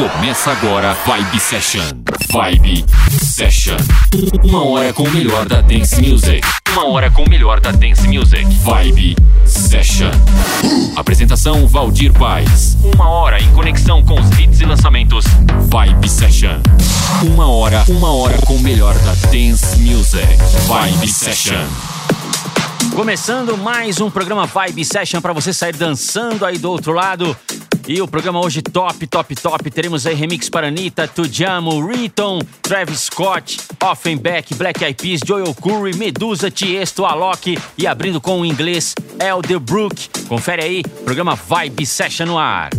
Começa agora Vibe Session. Vibe Session. Uma hora com o melhor da Dance Music. Uma hora com o melhor da Dance Music. Vibe Session. Apresentação Valdir Paz. Uma hora em conexão com os hits e lançamentos. Vibe Session. Uma hora, uma hora com o melhor da Dance Music. Vibe Session. Começando mais um programa Vibe Session para você sair dançando aí do outro lado. E o programa hoje top, top, top. Teremos aí remix para Anitta, Tujamo, Riton, Travis Scott, Offenbeck, Black Eyed Peas, Joel Curry, Medusa, Tiesto, Alok e abrindo com o inglês Elderbrook. Confere aí, programa Vibe Session no ar.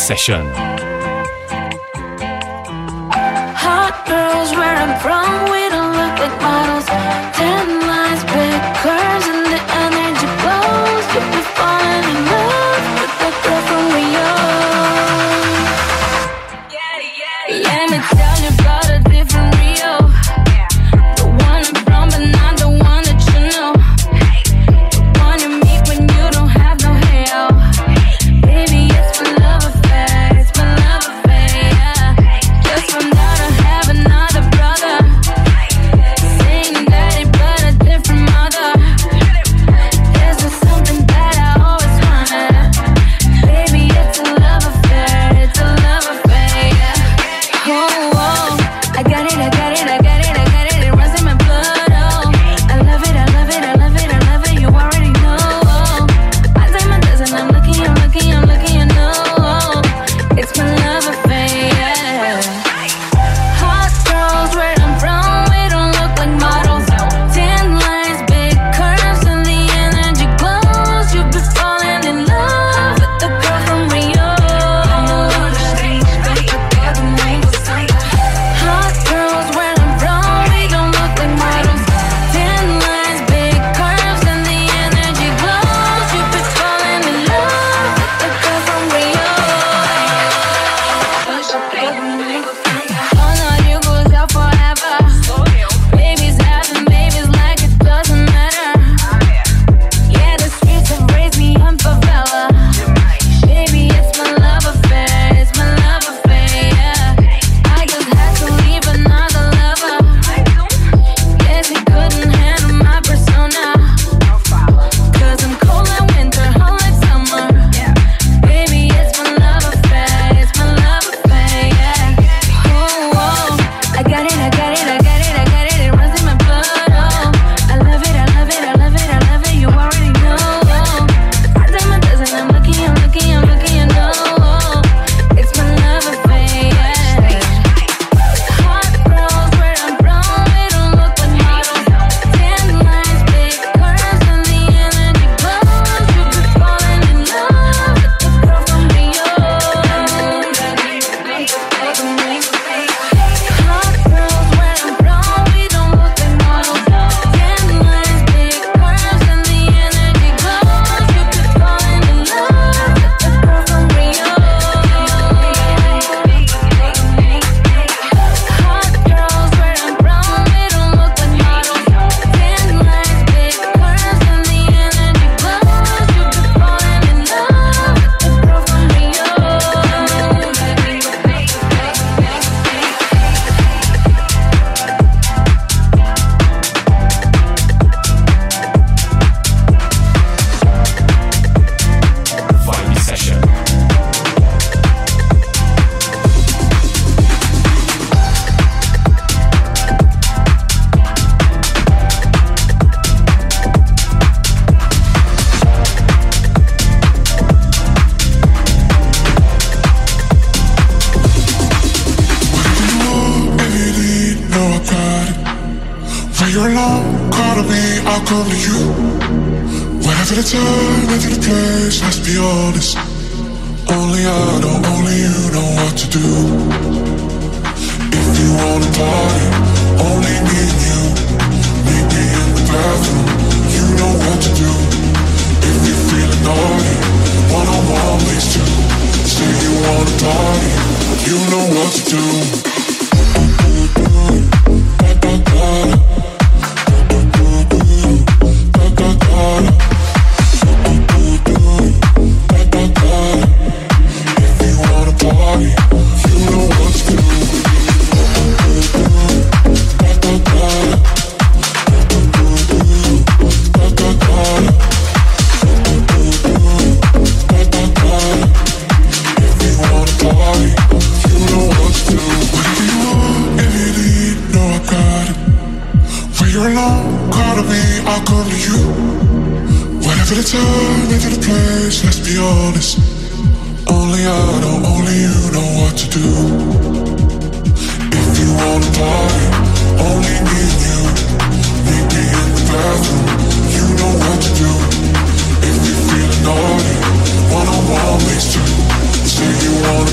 Session.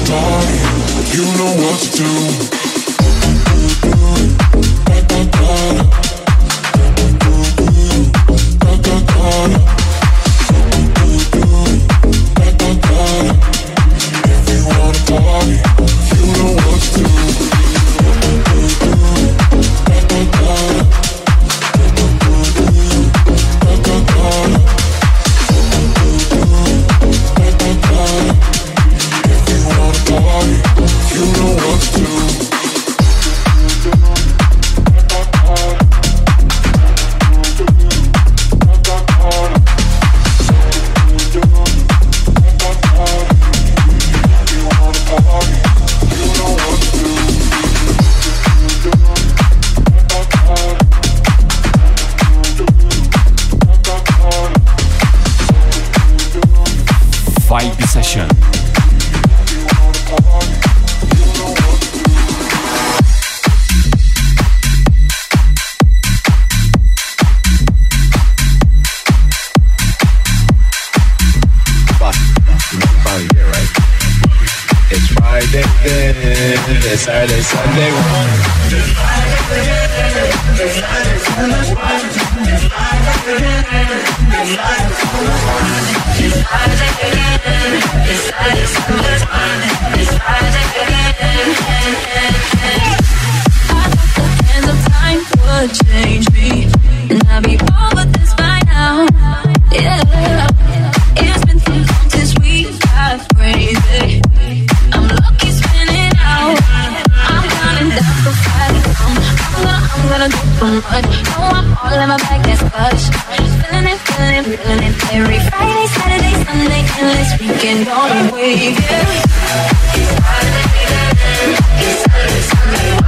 party, you know what to do. run, run, run. Now I'm all in my bag, that's clutch. Feeling it, feeling it, feeling it. Every Friday, Saturday, Sunday, endless weekend on a weekend. It's Friday, Saturday,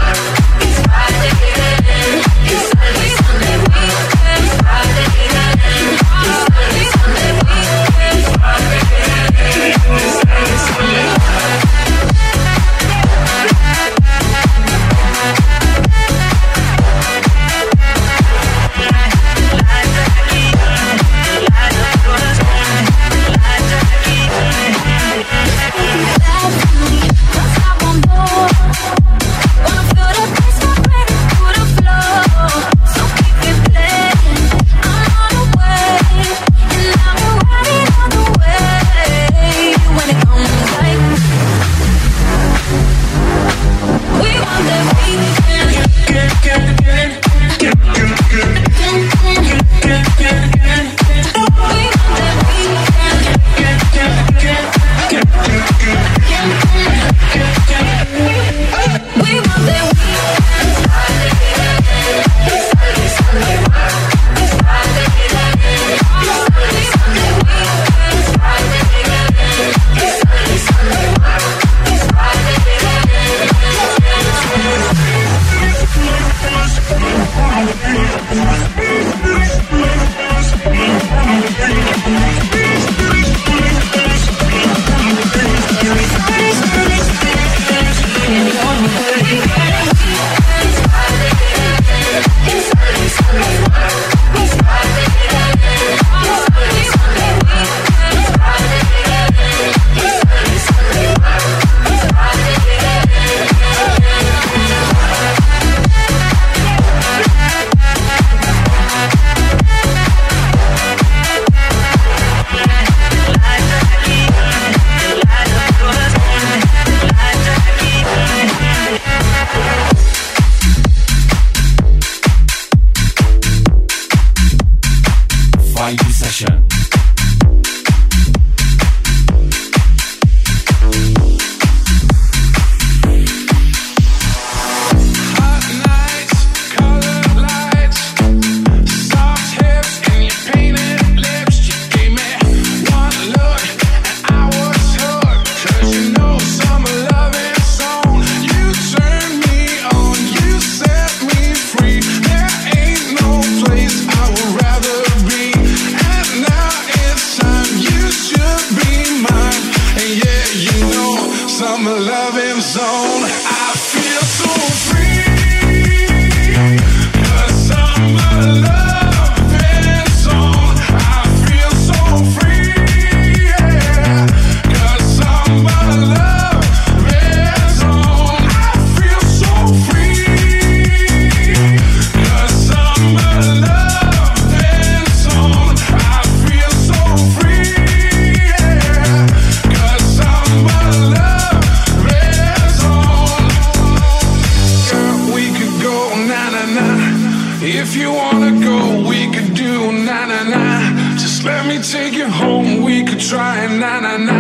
home, we could try na na na.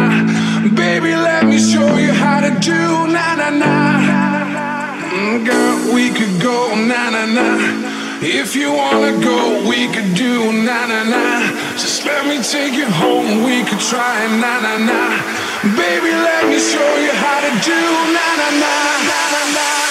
Baby, let me show you how to do na na na. Mm, girl, we could go na na na. If you wanna go, we could do na na na. Just let me take you home, we could try na na na. Baby, let me show you how to do na na na na na.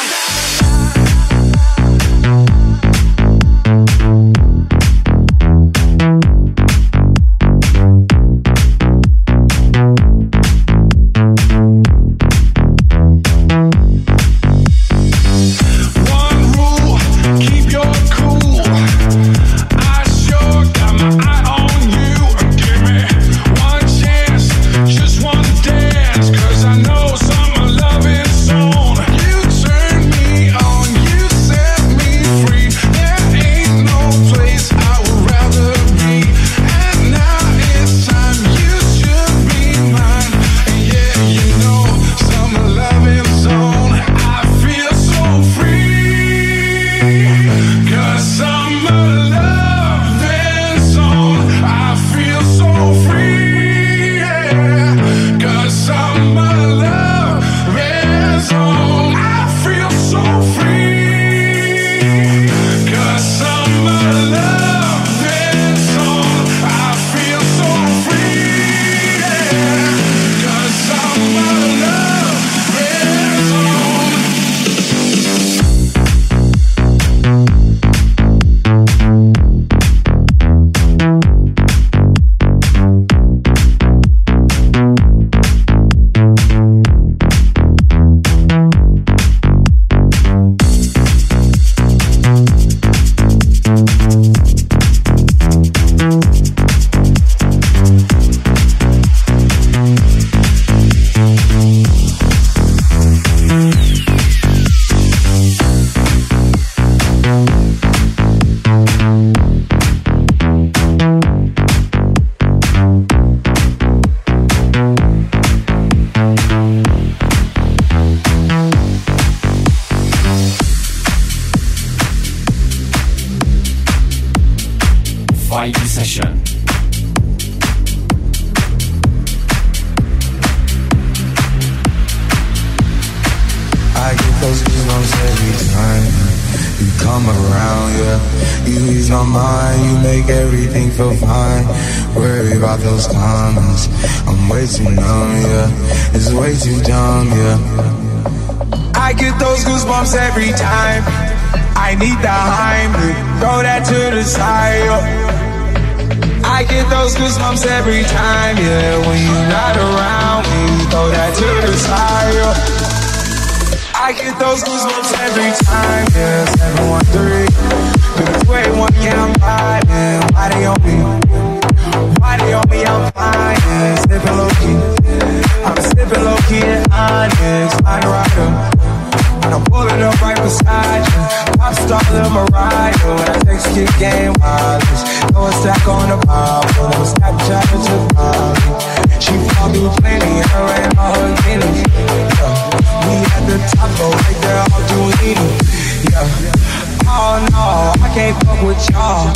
can't fuck with y'all.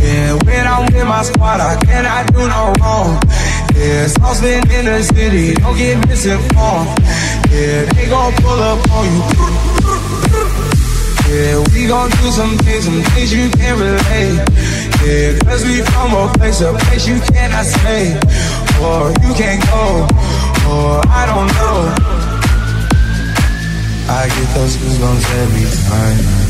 Yeah, when I'm with my squad, I cannot do no wrong. Yeah, saucepan in the city, don't get misinformed. Yeah, they gon' pull up on you. Yeah, we gon' do some things, some things you can't relate. Yeah, cause we from a place, a place you cannot stay. Or you can't go, or I don't know. I get those goosebumps every time.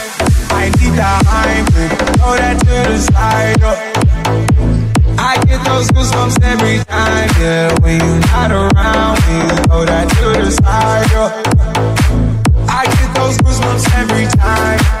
I need the hype, throw that to the side. Oh. I get those goosebumps every time, yeah. When you're not around, you throw that to the side. Oh. I get those goosebumps every time.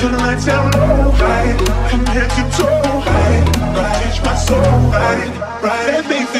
Till the lights down low, ride it. From head to toe, it. Ride it, my soul, ride it. Ride it, baby,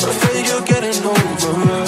I'm afraid you're getting over us.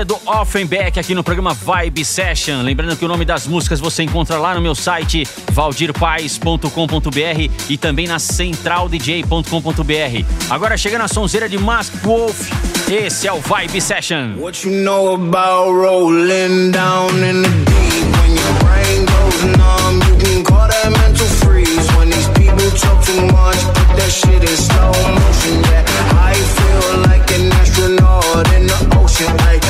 Bandeira do Offenbeck aqui no programa Vibe Session. Lembrando que o nome das músicas você encontra lá no meu site valdirpaes.com.br e também na centraldj.com.br. Agora chegando a sonzeira de Mask Wolf, esse é o Vibe Session. What you know about rolling down in the deep when your brain goes numb, you can call that mental freeze when these people talk too much, put that shit in slow motion, yeah. I feel like an astronaut in the ocean, like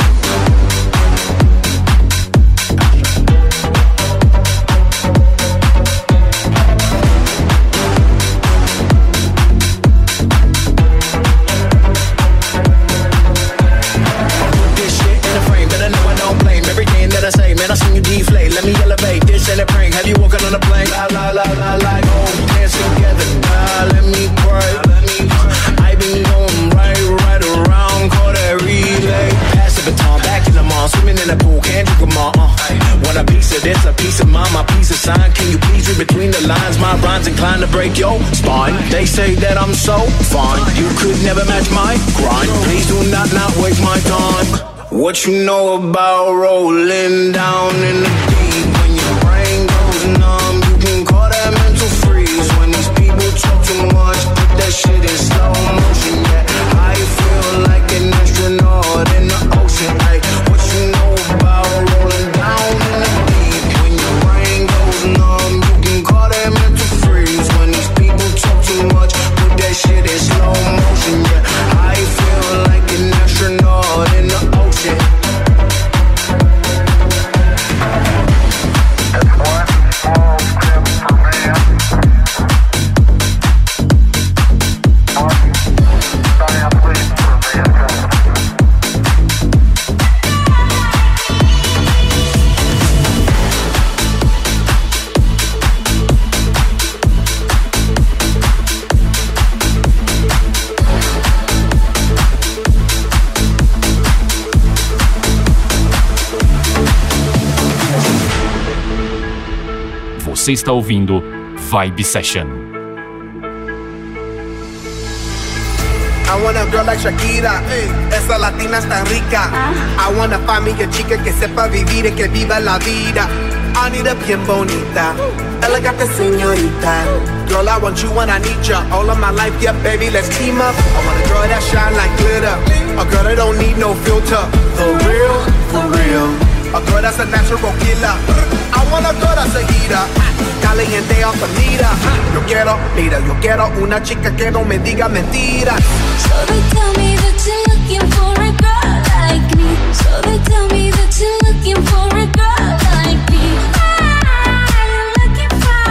My inclined to break your spine. They say that I'm so fine. You could never match my grind. Please do not not waste my time. What you know about rolling down in the deep? When your brain goes numb, you can call that mental freeze. When these people talk too much, put that shit in Você está ouvindo Vibe Session. I want a girl like Shakira, esa latina está rica. I wanna find me a chica que sepa vivir y que viva la vida. I need a bien bonita, elegante señorita. Girl, I want you when I need ya. All of my life, yeah, baby, let's team up. I want a girl that shine like glitter, a girl that don't need no filter. The real, for real. A girl that's a natural killer. I want a girl that's a heater. Caliente the meter. Yo quiero, mira, yo quiero una chica que no me diga mentiras. So they tell me that you're looking for a girl like me. So they tell me that you're looking for a girl like me. I'm looking for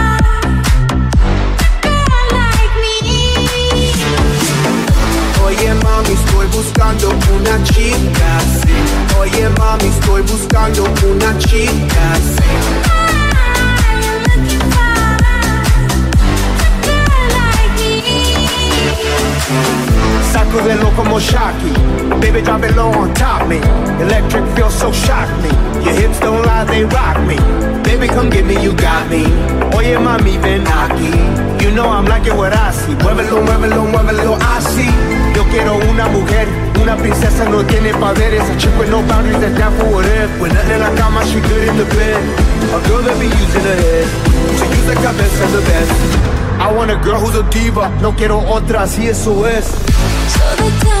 a girl like me. Oye mami, estoy buscando una chica así. Oye mami, estoy buscando una chica así. Como Shocky. Baby, drop it low on top me. Electric feels so shock me. Your hips don't lie, they rock me. Baby, come get me, you got me. Oye, mami, ven aquí. You know I'm like it what I see. Muévelo, muévelo, muévelo, así. Yo quiero una mujer, una princesa no tiene poderes. A chick with no boundaries that's down for whatever. When nothing in la cama, she good in the bed. A girl that be using her head. To use the cabeza the best. I want a girl who's a diva. No quiero otra, así eso es. So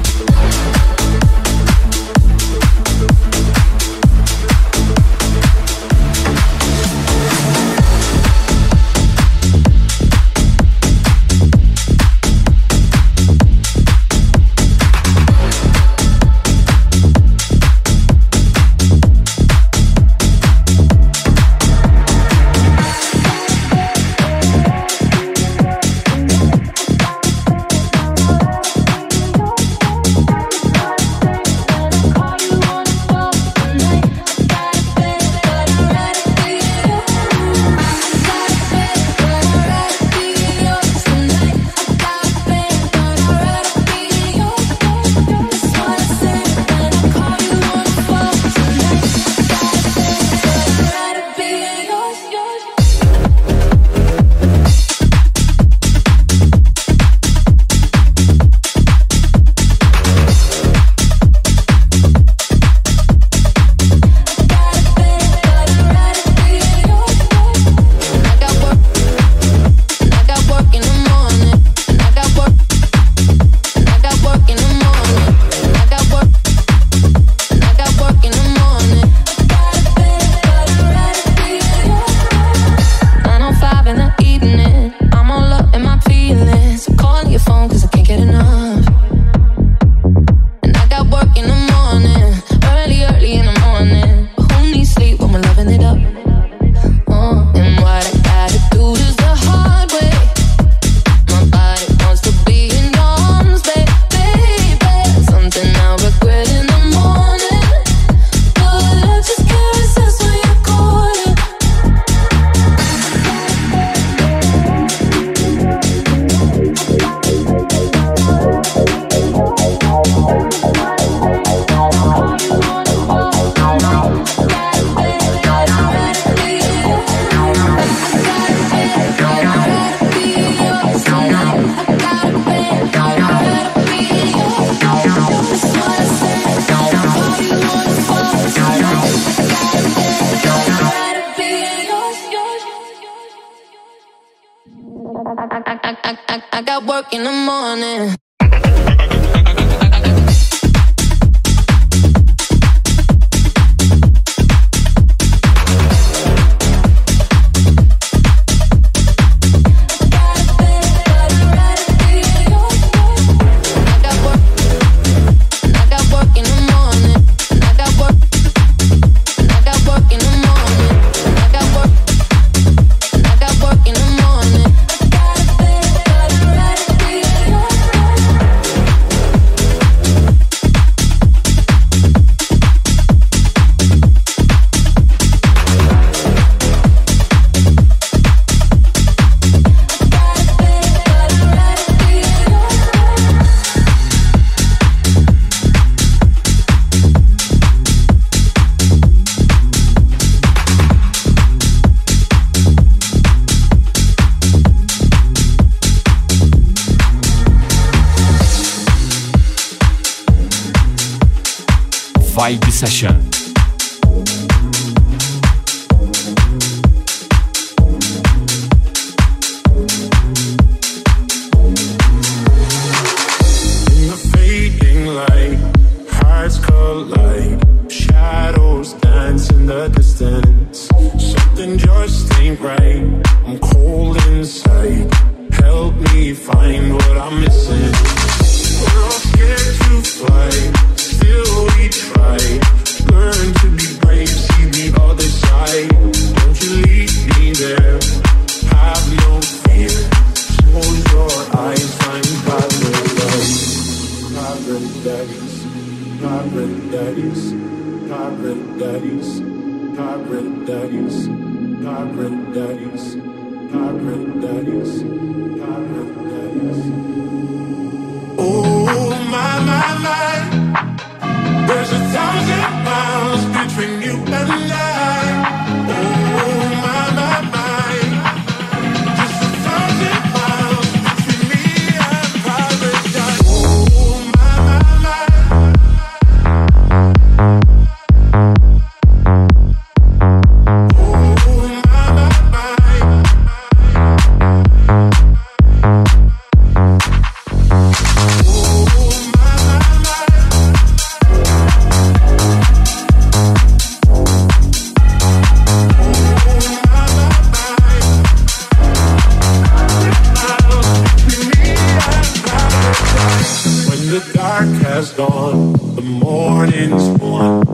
Session. gone, the morning's one.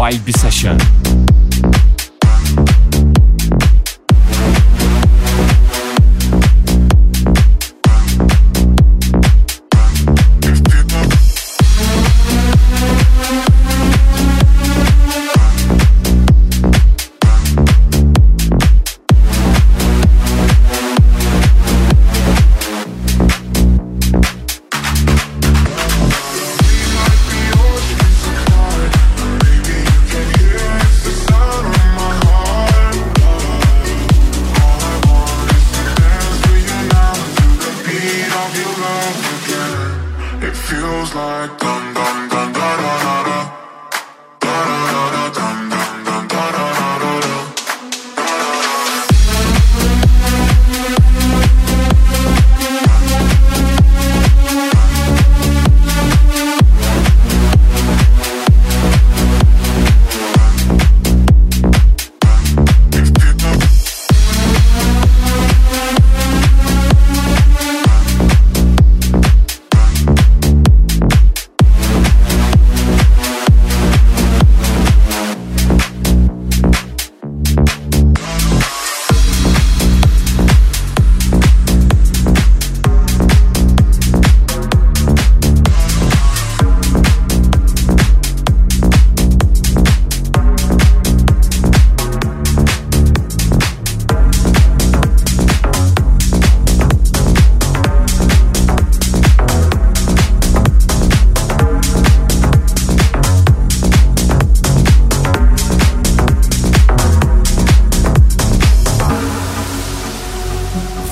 Vibe Session.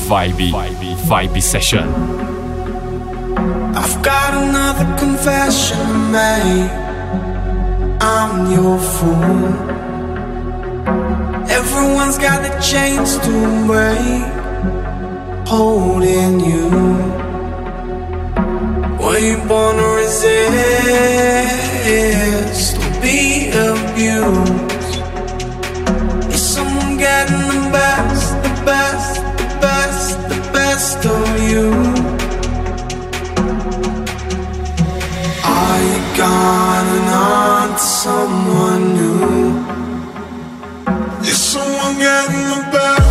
vibey, vibey session. I've got another confession to make. I'm your fool. Everyone's got the chains to break, holding you. Were you born to resist? To be abused? Is someone getting the best, the best? of you. Not someone new? Is someone getting the better?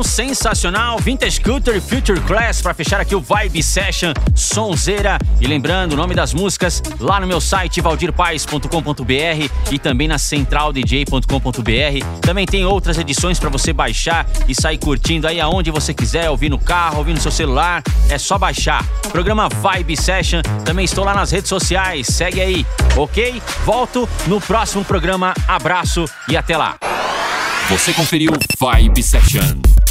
Versão sensacional, Vintage e Future Class, para fechar aqui o Vibe Session Sonzeira. E lembrando, o nome das músicas lá no meu site valdirpaes.com.br e também na centraldj.com.br. Também tem outras edições para você baixar e sair curtindo aí aonde você quiser, ouvir no carro, ouvir no seu celular. É só baixar. Programa Vibe Session, também estou lá nas redes sociais. Segue aí, ok? Volto no próximo programa. Abraço e até lá. Você conferiu Vibe Session.